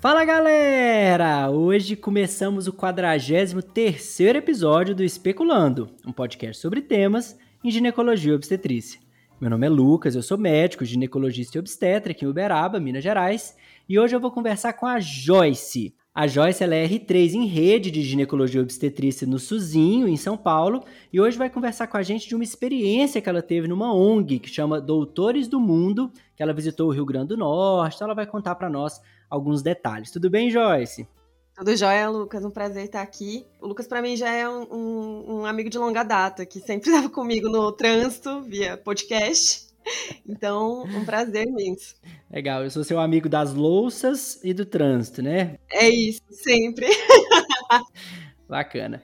Fala galera! Hoje começamos o 43 episódio do Especulando, um podcast sobre temas em ginecologia e obstetrícia. Meu nome é Lucas, eu sou médico, ginecologista e obstetra aqui em Uberaba, Minas Gerais, e hoje eu vou conversar com a Joyce. A Joyce ela é R3 em rede de ginecologia e obstetrícia no Suzinho, em São Paulo, e hoje vai conversar com a gente de uma experiência que ela teve numa ONG que chama Doutores do Mundo, que ela visitou o Rio Grande do Norte, então ela vai contar para nós alguns detalhes. Tudo bem, Joyce? Tudo jóia, Lucas. Um prazer estar aqui. O Lucas, para mim, já é um, um, um, amigo de longa data, que sempre estava comigo no trânsito, via podcast. Então, um prazer imenso. Legal, eu sou seu amigo das louças e do trânsito, né? É isso, sempre. Bacana.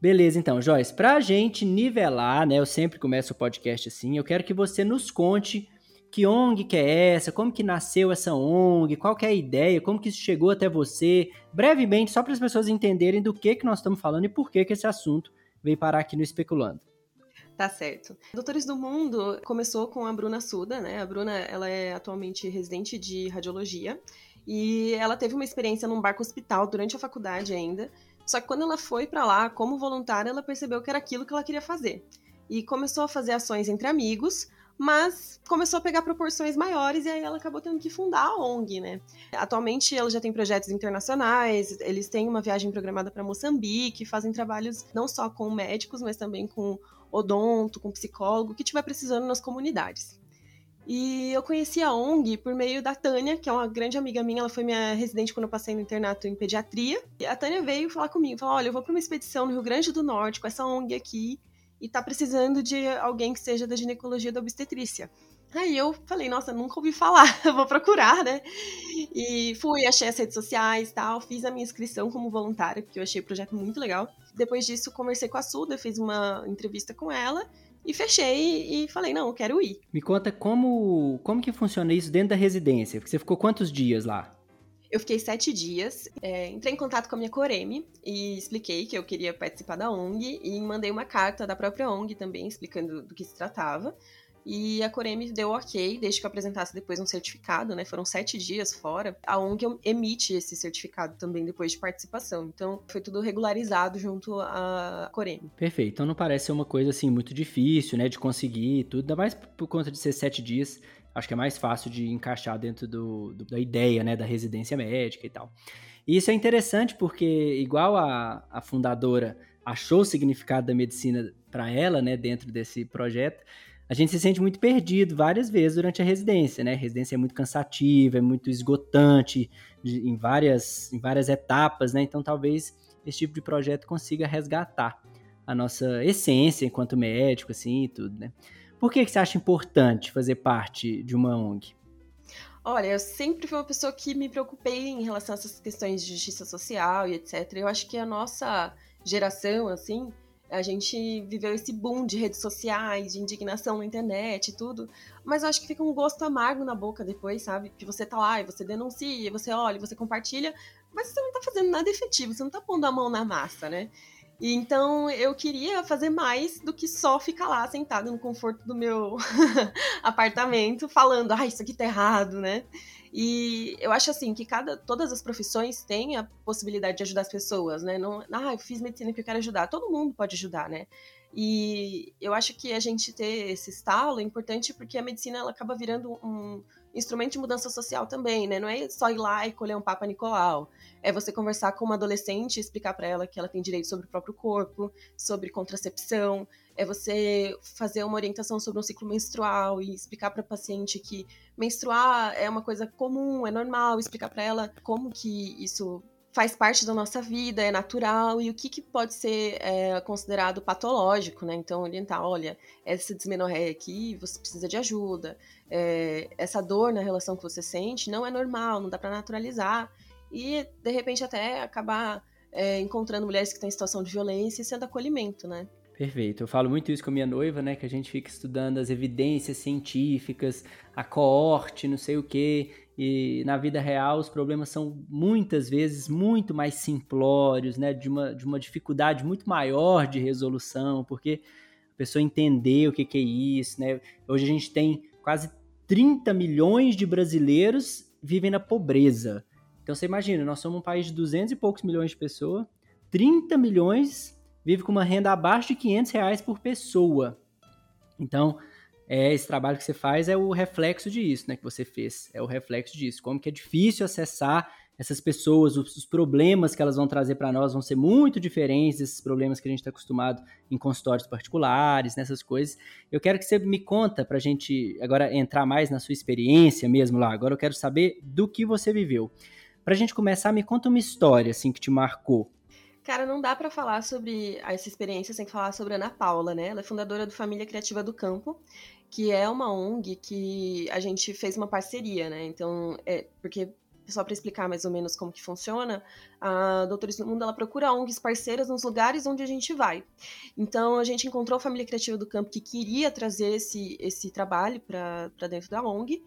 Beleza, então, Joyce, para a gente nivelar, né? Eu sempre começo o podcast assim, eu quero que você nos conte que ONG que é essa? Como que nasceu essa ONG? Qual que é a ideia? Como que isso chegou até você? Brevemente, só para as pessoas entenderem do que, que nós estamos falando e por que, que esse assunto veio parar aqui no Especulando. Tá certo. Doutores do Mundo começou com a Bruna Suda, né? A Bruna, ela é atualmente residente de radiologia e ela teve uma experiência num barco hospital durante a faculdade ainda. Só que quando ela foi para lá como voluntária, ela percebeu que era aquilo que ela queria fazer. E começou a fazer ações entre amigos, mas começou a pegar proporções maiores e aí ela acabou tendo que fundar a ONG, né? Atualmente ela já tem projetos internacionais, eles têm uma viagem programada para Moçambique, fazem trabalhos não só com médicos, mas também com odonto, com psicólogo, que estiver precisando nas comunidades. E eu conheci a ONG por meio da Tânia, que é uma grande amiga minha, ela foi minha residente quando eu passei no internato em pediatria. E a Tânia veio falar comigo, falou: "Olha, eu vou para uma expedição no Rio Grande do Norte com essa ONG aqui e tá precisando de alguém que seja da ginecologia da obstetrícia. Aí eu falei, nossa, nunca ouvi falar, vou procurar, né? E fui, achei as redes sociais tal, fiz a minha inscrição como voluntária, porque eu achei o projeto muito legal. Depois disso, conversei com a Suda, fiz uma entrevista com ela e fechei e falei, não, eu quero ir. Me conta como, como que funciona isso dentro da residência, porque você ficou quantos dias lá? Eu fiquei sete dias, é, entrei em contato com a minha Coreme e expliquei que eu queria participar da ONG e mandei uma carta da própria ONG também explicando do que se tratava. E a Coreme deu ok, desde que eu apresentasse depois um certificado, né? Foram sete dias fora. A ONG emite esse certificado também depois de participação. Então, foi tudo regularizado junto à Coreme. Perfeito. Então, não parece ser uma coisa, assim, muito difícil, né? De conseguir tudo. Ainda mais por conta de ser sete dias acho que é mais fácil de encaixar dentro do, do, da ideia, né, da residência médica e tal. E isso é interessante porque, igual a, a fundadora achou o significado da medicina para ela, né, dentro desse projeto, a gente se sente muito perdido várias vezes durante a residência, né? A residência é muito cansativa, é muito esgotante de, em, várias, em várias etapas, né? Então, talvez esse tipo de projeto consiga resgatar a nossa essência enquanto médico, assim, e tudo, né? Por que, que você acha importante fazer parte de uma ONG? Olha, eu sempre fui uma pessoa que me preocupei em relação a essas questões de justiça social e etc. Eu acho que a nossa geração, assim, a gente viveu esse boom de redes sociais, de indignação na internet e tudo, mas eu acho que fica um gosto amargo na boca depois, sabe? Que você tá lá e você denuncia, você olha, você compartilha, mas você não tá fazendo nada efetivo, você não tá pondo a mão na massa, né? E então eu queria fazer mais do que só ficar lá sentada no conforto do meu apartamento falando, ah, isso aqui tá errado, né? E eu acho assim que cada todas as profissões têm a possibilidade de ajudar as pessoas, né? Não, ah, eu fiz medicina porque eu quero ajudar. Todo mundo pode ajudar, né? E eu acho que a gente ter esse estalo é importante porque a medicina ela acaba virando um instrumento de mudança social também, né? Não é só ir lá e colher um Papa Nicolau. É você conversar com uma adolescente e explicar para ela que ela tem direito sobre o próprio corpo, sobre contracepção. É você fazer uma orientação sobre um ciclo menstrual e explicar para paciente que menstruar é uma coisa comum, é normal, explicar para ela como que isso faz parte da nossa vida, é natural, e o que, que pode ser é, considerado patológico, né? Então, orientar, olha, essa desmenorreia aqui, você precisa de ajuda, é, essa dor na relação que você sente não é normal, não dá para naturalizar, e, de repente, até acabar é, encontrando mulheres que estão em situação de violência e sendo acolhimento, né? Perfeito. Eu falo muito isso com a minha noiva, né? Que a gente fica estudando as evidências científicas, a coorte, não sei o quê. E na vida real os problemas são muitas vezes muito mais simplórios, né? De uma, de uma dificuldade muito maior de resolução, porque a pessoa entender o que, que é isso, né? Hoje a gente tem quase 30 milhões de brasileiros vivem na pobreza. Então você imagina, nós somos um país de 200 e poucos milhões de pessoas, 30 milhões vive com uma renda abaixo de 500 reais por pessoa. Então, é, esse trabalho que você faz é o reflexo disso, né, que você fez, é o reflexo disso, como que é difícil acessar essas pessoas, os, problemas que elas vão trazer para nós vão ser muito diferentes desses problemas que a gente está acostumado em consultórios particulares, nessas coisas. Eu quero que você me conta para a gente agora entrar mais na sua experiência mesmo lá. Agora eu quero saber do que você viveu. Para a gente começar, me conta uma história assim que te marcou. Cara, não dá para falar sobre essa experiência sem falar sobre Ana Paula, né? Ela é fundadora do Família Criativa do Campo, que é uma ONG que a gente fez uma parceria, né? Então, é porque só para explicar mais ou menos como que funciona, a Doutores do Mundo ela procura ONGs parceiras nos lugares onde a gente vai. Então a gente encontrou a família criativa do campo que queria trazer esse, esse trabalho para dentro da ONG.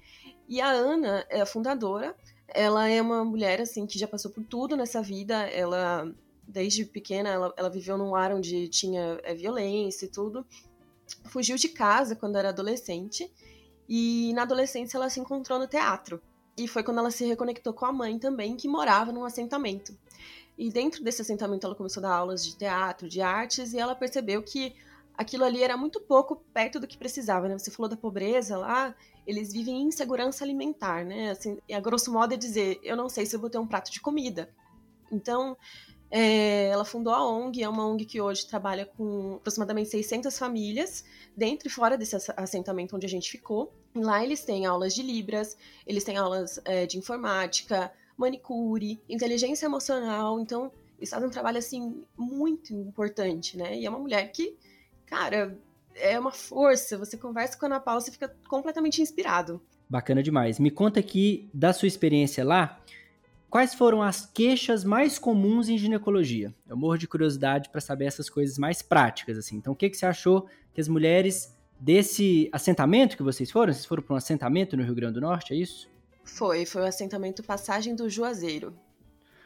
E a Ana é a fundadora. Ela é uma mulher assim que já passou por tudo nessa vida. Ela desde pequena ela, ela viveu num lar onde tinha é, violência e tudo. Fugiu de casa quando era adolescente. E na adolescência ela se encontrou no teatro. E foi quando ela se reconectou com a mãe também, que morava num assentamento. E dentro desse assentamento ela começou a dar aulas de teatro, de artes, e ela percebeu que aquilo ali era muito pouco perto do que precisava, né? Você falou da pobreza lá, eles vivem em insegurança alimentar, né? Assim, a grosso modo é dizer, eu não sei se eu vou ter um prato de comida. Então, é, ela fundou a ONG, é uma ONG que hoje trabalha com aproximadamente 600 famílias, dentro e fora desse assentamento onde a gente ficou. Lá eles têm aulas de Libras, eles têm aulas é, de informática, manicure, inteligência emocional. Então, fazem um trabalho, assim, muito importante, né? E é uma mulher que, cara, é uma força. Você conversa com a Ana Paula, você fica completamente inspirado. Bacana demais. Me conta aqui da sua experiência lá Quais foram as queixas mais comuns em ginecologia? Eu morro de curiosidade para saber essas coisas mais práticas, assim. Então, o que, que você achou que as mulheres desse assentamento que vocês foram? Vocês foram para um assentamento no Rio Grande do Norte, é isso? Foi, foi o assentamento Passagem do Juazeiro.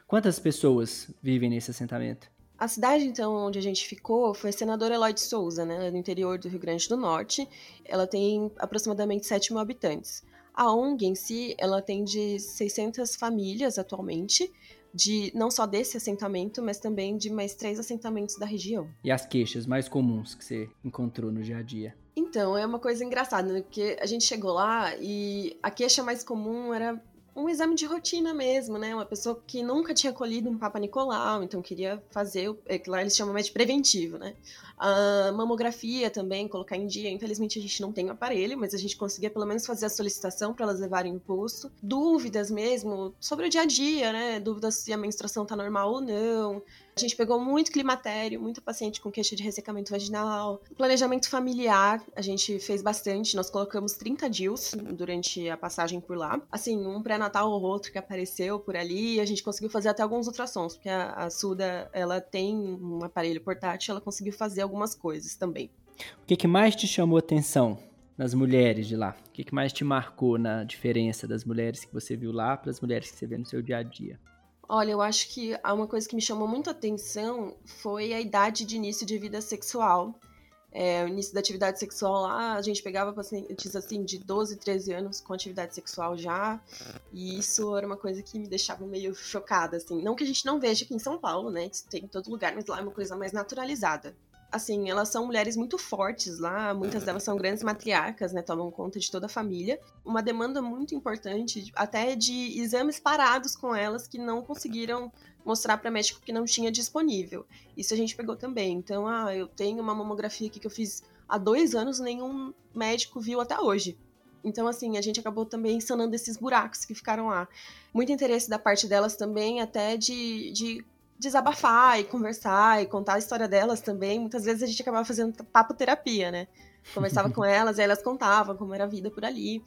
Quantas pessoas vivem nesse assentamento? A cidade, então, onde a gente ficou foi a senadora Eloy de Souza, né, no interior do Rio Grande do Norte. Ela tem aproximadamente 7 mil habitantes. A ONG em si, ela atende 600 famílias atualmente, de não só desse assentamento, mas também de mais três assentamentos da região. E as queixas mais comuns que você encontrou no dia a dia? Então, é uma coisa engraçada, né? Porque a gente chegou lá e a queixa mais comum era um exame de rotina mesmo, né? Uma pessoa que nunca tinha colhido um Papa Nicolau, então queria fazer, é que lá eles chamam de preventivo, né? A mamografia também, colocar em dia. Infelizmente a gente não tem o aparelho, mas a gente conseguia pelo menos fazer a solicitação para elas levarem o posto. Dúvidas mesmo sobre o dia a dia, né? Dúvidas se a menstruação tá normal ou não. A gente pegou muito climatério, muito paciente com queixa de ressecamento vaginal. Planejamento familiar, a gente fez bastante. Nós colocamos 30 DIUs durante a passagem por lá. Assim, um pré-natal ou outro que apareceu por ali. A gente conseguiu fazer até alguns ultrassons, porque a, a Suda, ela tem um aparelho portátil, ela conseguiu fazer algumas coisas também. O que, que mais te chamou atenção nas mulheres de lá? O que, que mais te marcou na diferença das mulheres que você viu lá para as mulheres que você vê no seu dia a dia? Olha, eu acho que uma coisa que me chamou muito atenção foi a idade de início de vida sexual. É, o início da atividade sexual lá, a gente pegava pacientes assim de 12, 13 anos com atividade sexual já, e isso era uma coisa que me deixava meio chocada, assim. Não que a gente não veja aqui em São Paulo, né? Isso tem em todo lugar, mas lá é uma coisa mais naturalizada assim, elas são mulheres muito fortes lá, muitas delas são grandes matriarcas, né, tomam conta de toda a família. Uma demanda muito importante, até de exames parados com elas que não conseguiram mostrar para médico que não tinha disponível. Isso a gente pegou também. Então, ah, eu tenho uma mamografia aqui que eu fiz há dois anos, nenhum médico viu até hoje. Então, assim, a gente acabou também sanando esses buracos que ficaram lá. Muito interesse da parte delas também, até de, de desabafar e conversar e contar a história delas também. Muitas vezes a gente acabava fazendo papo terapia, né? Conversava com elas e elas contavam como era a vida por ali.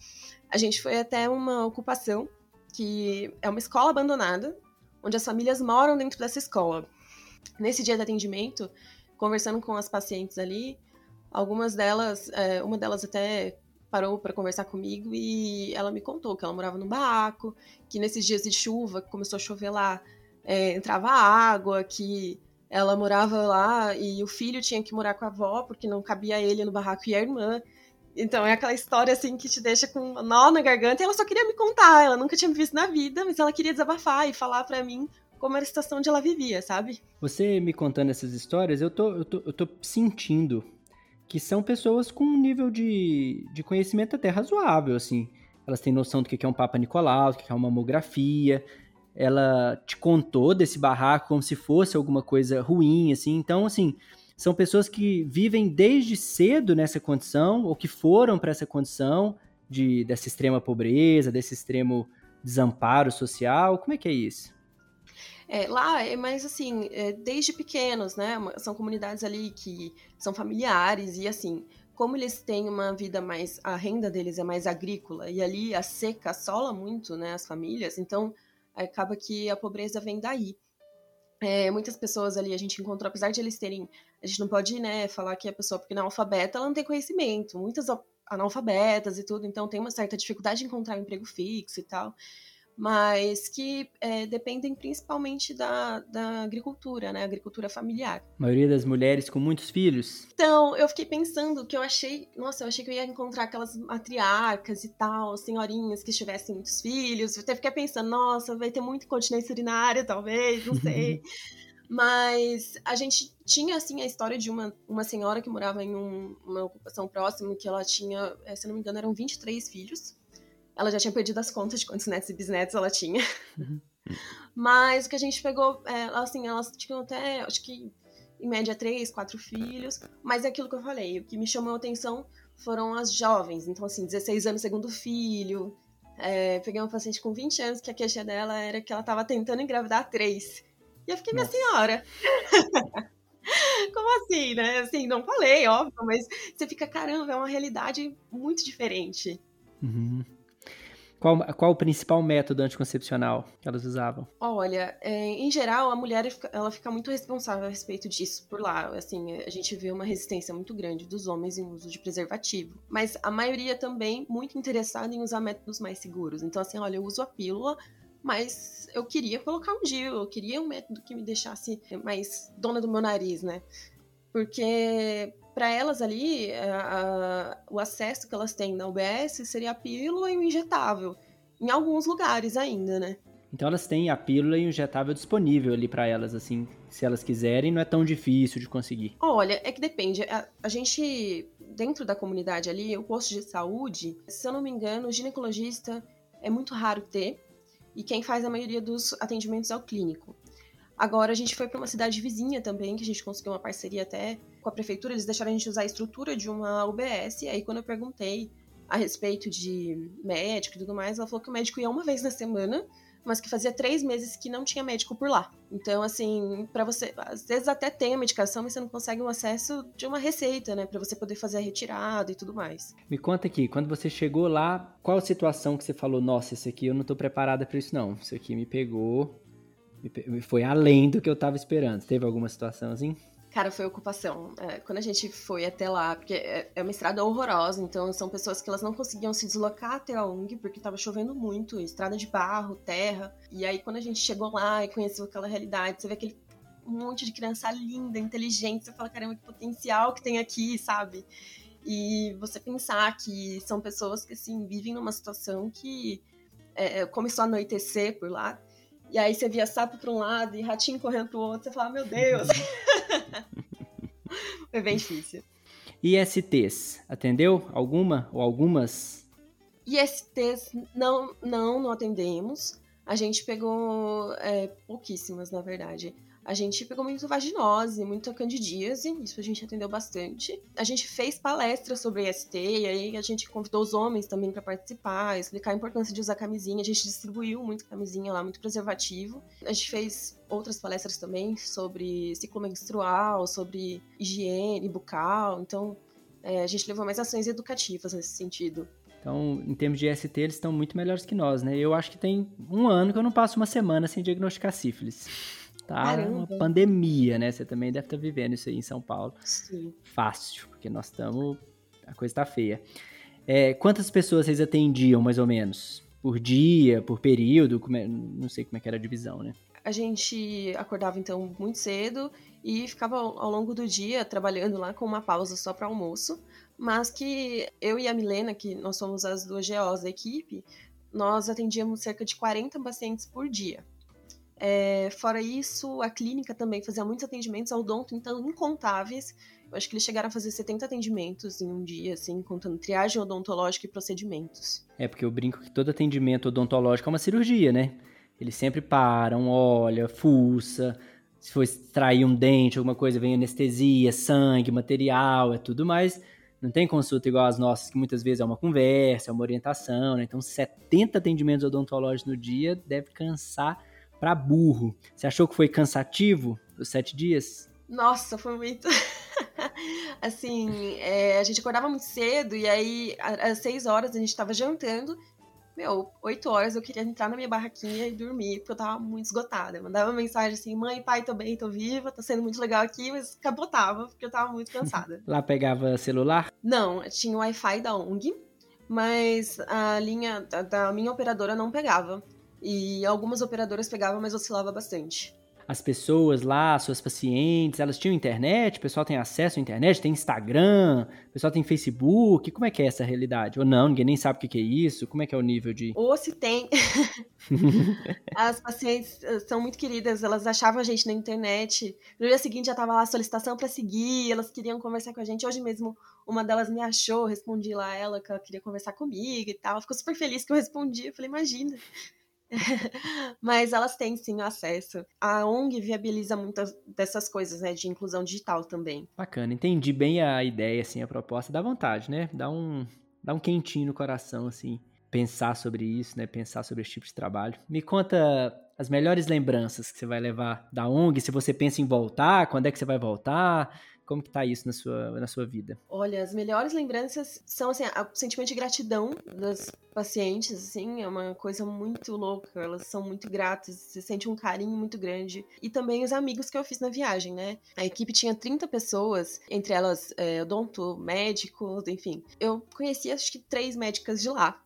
A gente foi até uma ocupação que é uma escola abandonada, onde as famílias moram dentro dessa escola. Nesse dia de atendimento, conversando com as pacientes ali, algumas delas, é, uma delas até parou para conversar comigo e ela me contou que ela morava num barraco, que nesses dias de chuva, que começou a chover lá, é, entrava água, que ela morava lá e o filho tinha que morar com a avó porque não cabia ele no barraco e a irmã. Então é aquela história assim que te deixa com um nó na garganta e ela só queria me contar, ela nunca tinha me visto na vida, mas ela queria desabafar e falar para mim como era a situação onde ela vivia, sabe? Você me contando essas histórias, eu tô, eu tô, eu tô sentindo que são pessoas com um nível de, de conhecimento até razoável, assim. Elas têm noção do que é um Papa Nicolau, do que é uma mamografia. Ela te contou desse barraco como se fosse alguma coisa ruim, assim. Então, assim, são pessoas que vivem desde cedo nessa condição, ou que foram para essa condição de, dessa extrema pobreza, desse extremo desamparo social. Como é que é isso? É, lá é mais assim, é, desde pequenos, né? São comunidades ali que são familiares e assim, como eles têm uma vida mais. a renda deles é mais agrícola e ali a seca assola muito, né? As famílias, então acaba que a pobreza vem daí. É, muitas pessoas ali a gente encontrou, apesar de eles terem. A gente não pode, né, falar que a pessoa, porque não é alfabeta, ela não tem conhecimento. Muitas analfabetas e tudo, então tem uma certa dificuldade de encontrar emprego fixo e tal mas que é, dependem principalmente da, da agricultura, né? Agricultura familiar. A maioria das mulheres com muitos filhos? Então, eu fiquei pensando que eu achei, nossa, eu achei que eu ia encontrar aquelas matriarcas e tal, senhorinhas que tivessem muitos filhos. Eu até fiquei pensando, nossa, vai ter muito continência urinária, talvez, não sei. Mas a gente tinha, assim, a história de uma, uma senhora que morava em um, uma ocupação próxima, que ela tinha, eh, se não me engano, eram 23 filhos. Ela já tinha perdido as contas de quantos netos e bisnetos ela tinha. Uhum. Mas o que a gente pegou, é, assim, elas tinham até, acho que em média, três, quatro filhos. Mas é aquilo que eu falei, o que me chamou a atenção foram as jovens. Então, assim, 16 anos, segundo filho. É, peguei uma paciente com 20 anos que a queixa dela era que ela estava tentando engravidar três. E eu fiquei, Nossa. minha senhora. Como assim, né? Assim, não falei, óbvio, mas você fica, caramba, é uma realidade muito diferente. Uhum. Qual, qual o principal método anticoncepcional que elas usavam? Olha, é, em geral, a mulher ela fica muito responsável a respeito disso por lá. Assim, a gente vê uma resistência muito grande dos homens em uso de preservativo. Mas a maioria também muito interessada em usar métodos mais seguros. Então, assim, olha, eu uso a pílula, mas eu queria colocar um DIU, eu queria um método que me deixasse mais dona do meu nariz, né? Porque para elas ali, a, a, o acesso que elas têm na UBS seria a pílula e o injetável. Em alguns lugares ainda, né? Então elas têm a pílula e o injetável disponível ali para elas, assim, se elas quiserem, não é tão difícil de conseguir. Olha, é que depende. A, a, gente, dentro da comunidade ali, o posto de saúde, se eu não me engano, o ginecologista é muito raro ter, e quem faz a maioria dos atendimentos é o clínico. Agora a gente foi para uma cidade vizinha também, que a gente conseguiu uma parceria até com a prefeitura, eles deixaram a gente usar a estrutura de uma UBS, e aí quando eu perguntei a respeito de médico e tudo mais, ela falou que o médico ia uma vez na semana, mas que fazia três meses que não tinha médico por lá. Então, assim, para você, às vezes até tem a medicação, mas você não consegue um acesso de uma receita, né, para você poder fazer a retirada e tudo mais. Me conta aqui, quando você chegou lá, qual a situação que você falou, nossa, esse aqui eu não tô preparada para isso não, isso aqui me pegou, foi além do que eu tava esperando. Teve alguma situação assim? Cara, foi ocupação. É, quando a gente foi até lá, porque é, é, uma estrada horrorosa, então são pessoas que elas não conseguiam se deslocar até a ONG porque tava chovendo muito, estrada de barro, terra. E aí quando a gente chegou lá e conheceu aquela realidade, você vê aquele monte de criança linda, inteligente, você fala, caramba, que potencial que tem aqui, sabe? E você pensar que são pessoas que, assim, vivem numa situação que é, começou a anoitecer por lá, e aí você via sapo para um lado e ratinho correndo pro outro, você falava, meu Deus. Foi bem difícil. ISTs, atendeu? Alguma ou algumas? ISTs não, não, não atendemos. A gente pegou é, pouquíssimas, na verdade. A gente pegou muito vaginose, muita candidíase, isso a gente atendeu bastante. A gente fez palestras sobre IST, e aí a gente convidou os homens também para participar, explicar a importância de usar camisinha. A gente distribuiu muito camisinha lá, muito preservativo. A gente fez outras palestras também sobre ciclo menstrual, sobre higiene bucal. Então, é, a gente levou mais ações educativas nesse sentido. Então, em termos de IST, eles estão muito melhores que nós, né? Eu acho que tem um ano que eu não passo uma semana sem diagnosticar sífilis. Tá Caramba. uma pandemia, né? Você também deve estar tá vivendo isso aí em São Paulo. Sim. Fácil, porque nós estamos. A coisa tá feia. É, quantas pessoas vocês atendiam, mais ou menos? Por dia, por período? É... Não sei como é que era a divisão, né? A gente acordava então muito cedo e ficava ao longo do dia trabalhando lá com uma pausa só para almoço, mas que eu e a Milena, que nós somos as duas GOs da equipe, nós atendíamos cerca de 40 pacientes por dia. É, fora isso, a clínica também fazia muitos atendimentos ao odonto, então incontáveis. Eu acho que eles chegaram a fazer 70 atendimentos em um dia, assim, contando triagem odontológica e procedimentos. É, porque eu brinco que todo atendimento odontológico é uma cirurgia, né? Eles sempre param, olha, fuça, se for extrair um dente, alguma coisa, vem anestesia, sangue, material, é tudo mais. Não tem consulta igual as nossas, que muitas vezes é uma conversa, é uma orientação, né? Então, 70 atendimentos odontológicos no dia deve cansar para burro. Você achou que foi cansativo os sete dias? Nossa, foi muito. assim, é, a gente acordava muito cedo e aí às seis horas a gente estava jantando. Meu, oito horas eu queria entrar na minha barraquinha e dormir, porque eu tava muito esgotada. Eu mandava mensagem assim: mãe, pai, tô bem, tô viva, tá sendo muito legal aqui, mas capotava, porque eu tava muito cansada. Lá pegava celular? Não, tinha o Wi-Fi da ONG, mas a linha da, da minha operadora não pegava. E algumas operadoras pegavam, mas oscilava bastante. As pessoas lá, suas pacientes, elas tinham internet? O pessoal tem acesso à internet? Tem Instagram? O pessoal tem Facebook? Como é que é essa realidade? Ou não, ninguém nem sabe o que é isso? Como é que é o nível de... Ou se tem. As pacientes eh, são muito queridas, elas achavam a gente na internet. No dia seguinte já tava lá a solicitação para seguir, elas queriam conversar com a gente. Hoje mesmo uma delas me achou, respondi lá a ela que ela queria conversar comigo e tal. Ficou super feliz que eu respondi. Eu falei, imagina. Mas elas têm sim acesso. A ONG viabiliza muitas dessas coisas, né, de inclusão digital também. Bacana, entendi bem a ideia, assim, a proposta. Dá vontade, né? Dá um, dá um quentinho no coração, assim, pensar sobre isso, né? Pensar sobre esse tipo de trabalho. Me conta as melhores lembranças que você vai levar da ONG, se você pensa em voltar, quando é que você vai voltar, como que tá isso na sua, na sua vida? Olha, as melhores lembranças são, assim, o sentimento de gratidão das pacientes, assim, é uma coisa muito louca. Elas são muito gratas, você sente um carinho muito grande. E também os amigos que eu fiz na viagem, né? A equipe tinha 30 pessoas, entre elas é, odonto, médicos, enfim. Eu conheci, acho que, três médicas de lá.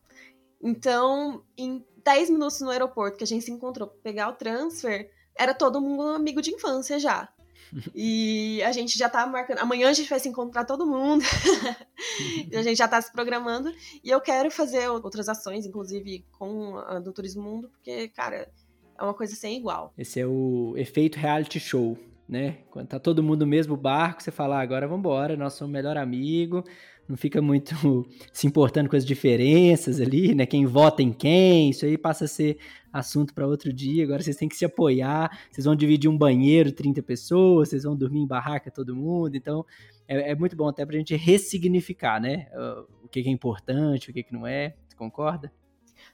Então, em 10 minutos no aeroporto que a gente se encontrou pra pegar o transfer, era todo mundo amigo de infância já. E a gente já tá marcando. Amanhã a gente vai se encontrar todo mundo. a gente já tá se programando. E eu quero fazer outras ações, inclusive com a do Turismo Mundo, porque, cara, é uma coisa sem igual. Esse é o efeito reality show, né? Quando tá todo mundo no mesmo barco, você fala, ah, agora vamos embora, nós somos o melhor amigo não fica muito se importando com as diferenças ali, né? Quem vota em quem, isso aí passa a ser assunto para outro dia. Agora vocês têm que se apoiar, vocês vão dividir um banheiro, 30 pessoas, vocês vão dormir em barraca todo mundo. Então é, é muito bom até para a gente ressignificar, né? O que é importante, o que, que não é. Você concorda?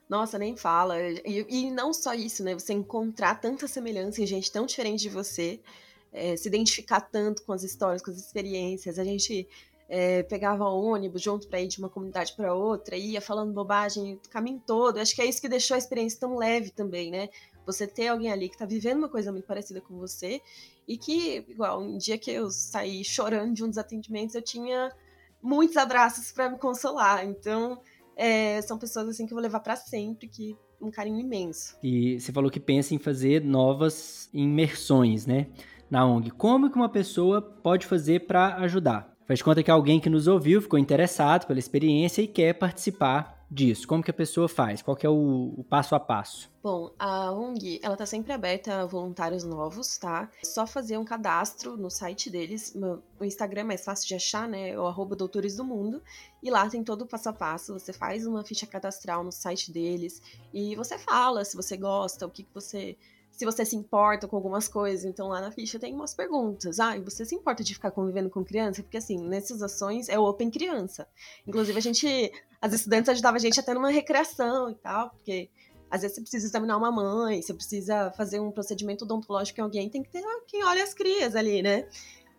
Nossa, nem fala. E, e, não só isso, né? Você encontrar tanta semelhança em gente tão diferente de você, é, se identificar tanto com as histórias, com as experiências. A gente é, pegava ônibus junto para ir de uma comunidade para outra, ia falando bobagem o caminho todo. Acho que é isso que deixou a experiência tão leve também, né? Você ter alguém ali que está vivendo uma coisa muito parecida com você e que, igual, um dia que eu saí chorando de um dos atendimentos, eu tinha muitos abraços para me consolar. Então, é, são pessoas assim que eu vou levar para sempre, que um carinho imenso. E você falou que pensa em fazer novas imersões, né? Na ONG. Como que uma pessoa pode fazer para ajudar? Faz conta que alguém que nos ouviu ficou interessado pela experiência e quer participar disso. Como que a pessoa faz? Qual que é o, o passo a passo? Bom, a ONG, ela tá sempre aberta a voluntários novos, tá? É só fazer um cadastro no site deles. O Instagram é mais fácil de achar, né? É o arroba Doutores do Mundo. E lá tem todo o passo a passo. Você faz uma ficha cadastral no site deles e você fala se você gosta, o que, que você se você se importa com algumas coisas. Então lá na ficha tem umas perguntas. Ah, e você se importa de ficar convivendo com criança? Porque assim, nessas ações é Open Criança. Inclusive a gente, as estudantes ajudavam a gente até numa recreação e tal, porque às vezes você precisa examinar uma mãe, você precisa fazer um procedimento odontológico em alguém, tem que ter quem olha as crias ali, né?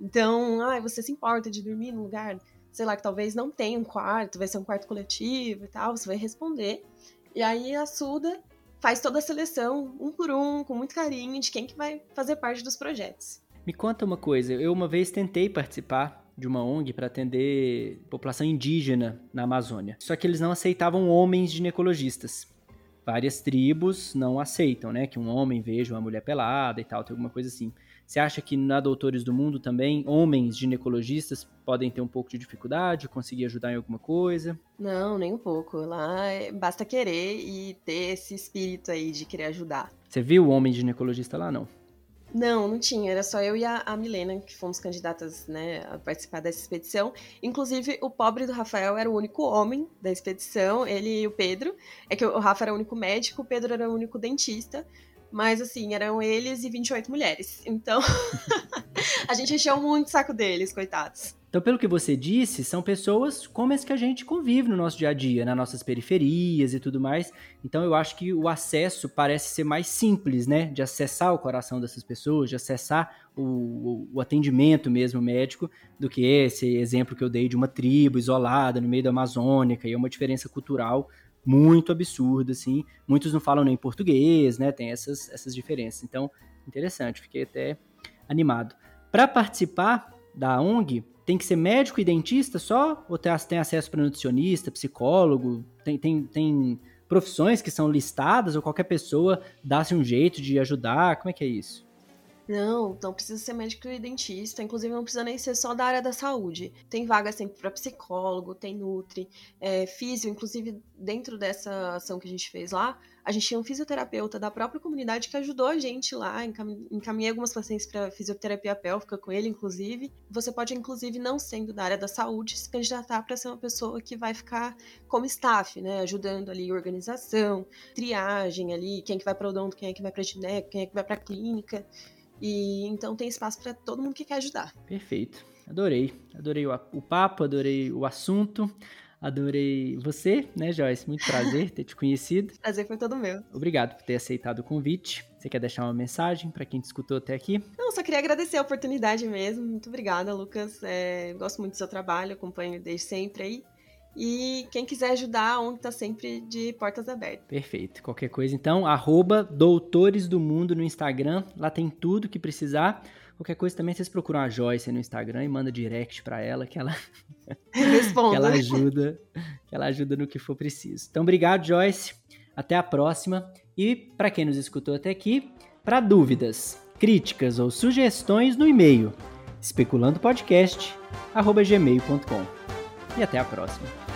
Então, ah, você se importa de dormir num lugar, sei lá, que talvez não tenha um quarto, vai ser um quarto coletivo e tal, você vai responder. E aí a Suda faz toda a seleção, um por um, com muito carinho, de quem que vai fazer parte dos projetos. Me conta uma coisa, eu uma vez tentei participar de uma ONG para atender população indígena na Amazônia. Só que eles não aceitavam homens ginecologistas. Várias tribos não aceitam, né, que um homem veja uma mulher pelada e tal, tem alguma coisa assim. Você acha que na Doutores do Mundo também, homens ginecologistas podem ter um pouco de dificuldade, conseguir ajudar em alguma coisa? Não, nem um pouco. Lá é, basta querer e ter esse espírito aí de querer ajudar. Você viu o homem ginecologista lá, não? Não, não tinha. Era só eu e a, a, Milena que fomos candidatas né, a participar dessa expedição. Inclusive, o pobre do Rafael era o único homem da expedição, ele e o Pedro. É que o Rafa era o único médico, o Pedro era o único dentista. Mas, assim, eram eles e 28 mulheres. Então, a gente encheu muito o saco deles, coitados. Então, pelo que você disse, são pessoas como as que a gente convive no nosso dia a dia, nas nossas periferias e tudo mais. Então, eu acho que o acesso parece ser mais simples, né? De acessar o coração dessas pessoas, de acessar o, o, o atendimento mesmo médico, do que esse exemplo que eu dei de uma tribo isolada no meio da Amazônica, e é uma diferença cultural muito absurda, assim. Muitos não falam nem português, né? Tem essas, essas diferenças. Então, interessante, fiquei até animado. Para participar da ONG, tem que ser médico e dentista só? Ou tem acesso para nutricionista, psicólogo? Tem, tem, tem profissões que são listadas ou qualquer pessoa dá-se um jeito de ajudar? Como é que é isso? Não, não precisa ser médico e dentista, inclusive não precisa nem ser só da área da saúde. Tem vaga sempre para psicólogo, tem nutri, é, físio, inclusive dentro dessa ação que a gente fez lá, a gente tinha um fisioterapeuta da própria comunidade que ajudou a gente lá, encaminhei algumas pacientes para fisioterapia pélvica com ele, inclusive. Você pode, inclusive, não sendo da área da saúde, se candidatar para ser uma pessoa que vai ficar como staff, né, ajudando ali organização, triagem ali, quem é que vai para odonto, quem é que vai para gineco, quem é que vai para clínica. E então tem espaço para todo mundo que quer ajudar. Perfeito. Adorei. Adorei o, o papo, adorei o assunto. Adorei você, né, Joyce? Muito prazer ter te conhecido. Prazer foi todo meu. Obrigado por ter aceitado o convite. Você quer deixar uma mensagem para quem te escutou até aqui? Não, só queria agradecer a oportunidade mesmo. Muito obrigada, Lucas. É, gosto muito do seu trabalho, acompanho desde sempre aí. E quem quiser ajudar, a ONG está sempre de portas abertas. Perfeito. Qualquer coisa, então, arroba Doutores do Mundo no Instagram. Lá tem tudo que precisar. Qualquer coisa também, vocês procuram a Joyce no Instagram e manda direct para ela, que ela... que ela ajuda, que ela ajuda no que for preciso. Então, obrigado, Joyce. Até a próxima. E para quem nos escutou até aqui, para dúvidas, críticas ou sugestões no e-mail especulandopodcast@gmail.com e até a próxima.